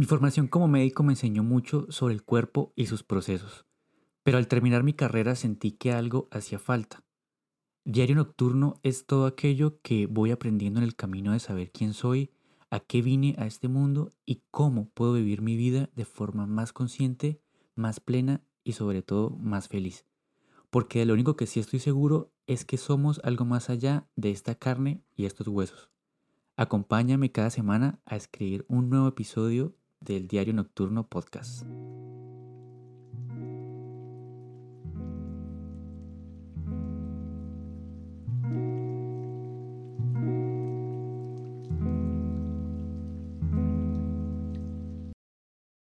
Mi formación como médico me enseñó mucho sobre el cuerpo y sus procesos, pero al terminar mi carrera sentí que algo hacía falta. Diario Nocturno es todo aquello que voy aprendiendo en el camino de saber quién soy, a qué vine a este mundo y cómo puedo vivir mi vida de forma más consciente, más plena y sobre todo más feliz. Porque de lo único que sí estoy seguro es que somos algo más allá de esta carne y estos huesos. Acompáñame cada semana a escribir un nuevo episodio del Diario Nocturno Podcast.